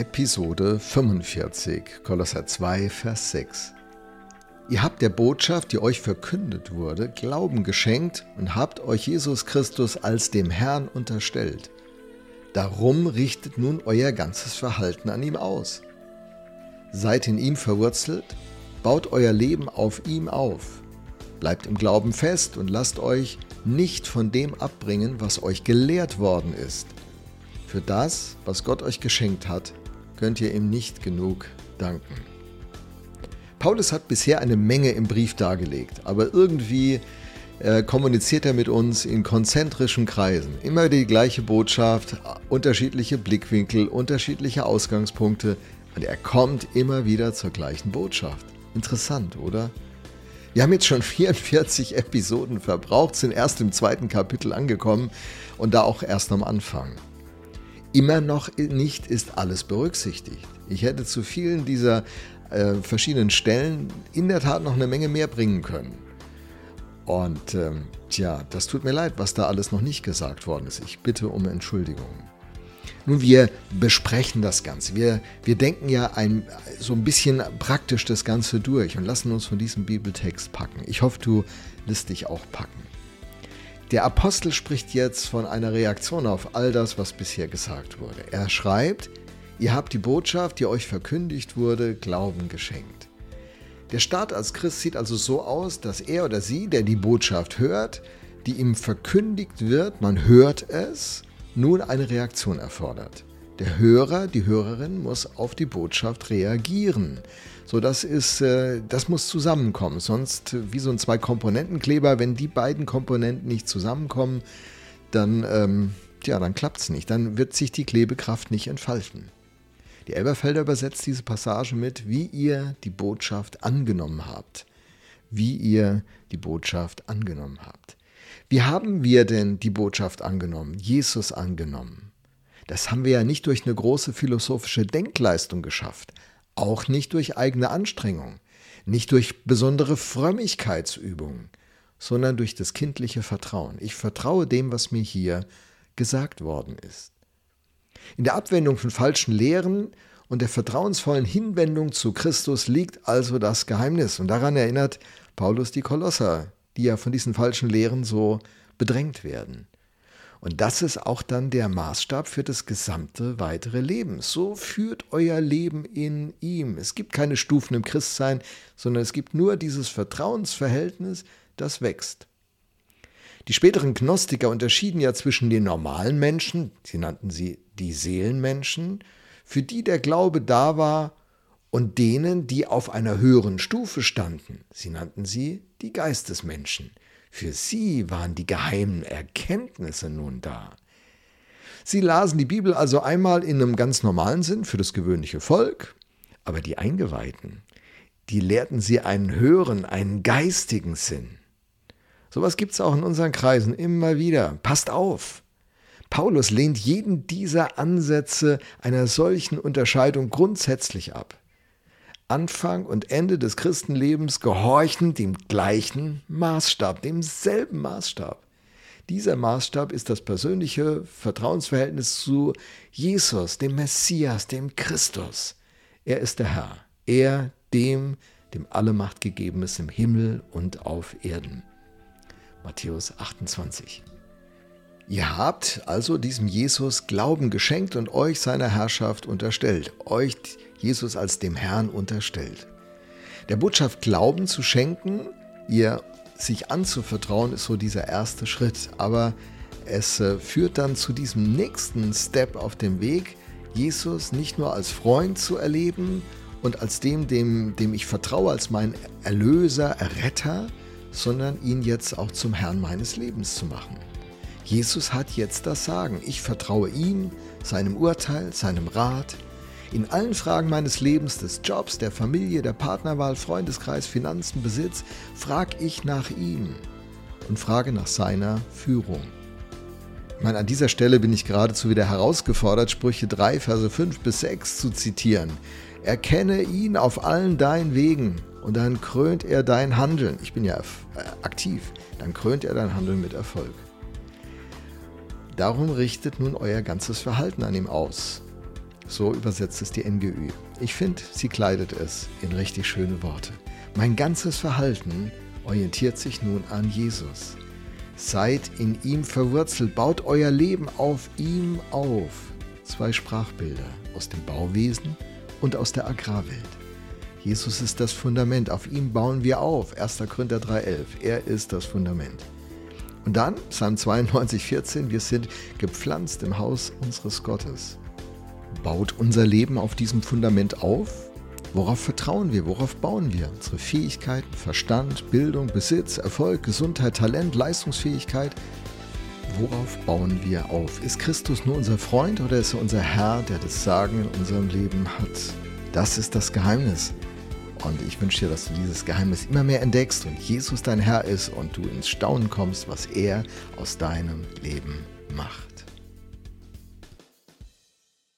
Episode 45, Kolosser 2, Vers 6. Ihr habt der Botschaft, die euch verkündet wurde, Glauben geschenkt und habt euch Jesus Christus als dem Herrn unterstellt. Darum richtet nun euer ganzes Verhalten an ihm aus. Seid in ihm verwurzelt, baut euer Leben auf ihm auf. Bleibt im Glauben fest und lasst euch nicht von dem abbringen, was euch gelehrt worden ist. Für das, was Gott euch geschenkt hat, könnt ihr ihm nicht genug danken. Paulus hat bisher eine Menge im Brief dargelegt, aber irgendwie äh, kommuniziert er mit uns in konzentrischen Kreisen. Immer die gleiche Botschaft, unterschiedliche Blickwinkel, unterschiedliche Ausgangspunkte und er kommt immer wieder zur gleichen Botschaft. Interessant, oder? Wir haben jetzt schon 44 Episoden verbraucht, sind erst im zweiten Kapitel angekommen und da auch erst am Anfang. Immer noch nicht ist alles berücksichtigt. Ich hätte zu vielen dieser äh, verschiedenen Stellen in der Tat noch eine Menge mehr bringen können. Und ähm, tja, das tut mir leid, was da alles noch nicht gesagt worden ist. Ich bitte um Entschuldigung. Nun, wir besprechen das Ganze. Wir, wir denken ja ein, so ein bisschen praktisch das Ganze durch und lassen uns von diesem Bibeltext packen. Ich hoffe, du lässt dich auch packen. Der Apostel spricht jetzt von einer Reaktion auf all das, was bisher gesagt wurde. Er schreibt, Ihr habt die Botschaft, die euch verkündigt wurde, Glauben geschenkt. Der Staat als Christ sieht also so aus, dass er oder sie, der die Botschaft hört, die ihm verkündigt wird, man hört es, nun eine Reaktion erfordert. Der Hörer, die Hörerin muss auf die Botschaft reagieren. So, das ist, äh, das muss zusammenkommen. Sonst wie so ein Zwei-Komponenten-Kleber, wenn die beiden Komponenten nicht zusammenkommen, dann, ähm, ja, dann klappt es nicht. Dann wird sich die Klebekraft nicht entfalten. Die Elberfelder übersetzt diese Passage mit, wie ihr die Botschaft angenommen habt. Wie ihr die Botschaft angenommen habt. Wie haben wir denn die Botschaft angenommen, Jesus angenommen? Das haben wir ja nicht durch eine große philosophische Denkleistung geschafft, auch nicht durch eigene Anstrengung, nicht durch besondere Frömmigkeitsübungen, sondern durch das kindliche Vertrauen. Ich vertraue dem, was mir hier gesagt worden ist. In der Abwendung von falschen Lehren und der vertrauensvollen Hinwendung zu Christus liegt also das Geheimnis. Und daran erinnert Paulus die Kolosser, die ja von diesen falschen Lehren so bedrängt werden. Und das ist auch dann der Maßstab für das gesamte weitere Leben. So führt euer Leben in ihm. Es gibt keine Stufen im Christsein, sondern es gibt nur dieses Vertrauensverhältnis, das wächst. Die späteren Gnostiker unterschieden ja zwischen den normalen Menschen, sie nannten sie die Seelenmenschen, für die der Glaube da war, und denen, die auf einer höheren Stufe standen, sie nannten sie die Geistesmenschen. Für sie waren die geheimen Erkenntnisse nun da. Sie lasen die Bibel also einmal in einem ganz normalen Sinn für das gewöhnliche Volk, aber die Eingeweihten, die lehrten sie einen höheren, einen geistigen Sinn. Sowas gibt es auch in unseren Kreisen immer wieder. Passt auf! Paulus lehnt jeden dieser Ansätze einer solchen Unterscheidung grundsätzlich ab. Anfang und Ende des Christenlebens gehorchen dem gleichen Maßstab, demselben Maßstab. Dieser Maßstab ist das persönliche Vertrauensverhältnis zu Jesus, dem Messias, dem Christus. Er ist der Herr, er dem, dem alle Macht gegeben ist im Himmel und auf Erden. Matthäus 28. Ihr habt also diesem Jesus Glauben geschenkt und euch seiner Herrschaft unterstellt, euch Jesus als dem Herrn unterstellt. Der Botschaft Glauben zu schenken, ihr sich anzuvertrauen, ist so dieser erste Schritt. Aber es äh, führt dann zu diesem nächsten Step auf dem Weg, Jesus nicht nur als Freund zu erleben und als dem, dem, dem ich vertraue, als mein Erlöser, Erretter, sondern ihn jetzt auch zum Herrn meines Lebens zu machen. Jesus hat jetzt das Sagen. Ich vertraue ihm, seinem Urteil, seinem Rat. In allen Fragen meines Lebens, des Jobs, der Familie, der Partnerwahl, Freundeskreis, Finanzen, Besitz, frage ich nach ihm und frage nach seiner Führung. Ich meine, an dieser Stelle bin ich geradezu wieder herausgefordert, Sprüche 3, Verse 5 bis 6 zu zitieren. Erkenne ihn auf allen deinen Wegen und dann krönt er dein Handeln. Ich bin ja äh, aktiv. Dann krönt er dein Handeln mit Erfolg. Darum richtet nun euer ganzes Verhalten an ihm aus. So übersetzt es die NGÜ. Ich finde, sie kleidet es in richtig schöne Worte. Mein ganzes Verhalten orientiert sich nun an Jesus. Seid in ihm verwurzelt, baut euer Leben auf ihm auf. Zwei Sprachbilder aus dem Bauwesen und aus der Agrarwelt. Jesus ist das Fundament, auf ihm bauen wir auf. 1. Korinther 3,11. Er ist das Fundament. Und dann, Psalm 92, 14, wir sind gepflanzt im Haus unseres Gottes. Baut unser Leben auf diesem Fundament auf? Worauf vertrauen wir? Worauf bauen wir? Unsere Fähigkeiten, Verstand, Bildung, Besitz, Erfolg, Gesundheit, Talent, Leistungsfähigkeit. Worauf bauen wir auf? Ist Christus nur unser Freund oder ist er unser Herr, der das Sagen in unserem Leben hat? Das ist das Geheimnis. Und ich wünsche dir, dass du dieses Geheimnis immer mehr entdeckst und Jesus dein Herr ist und du ins Staunen kommst, was er aus deinem Leben macht.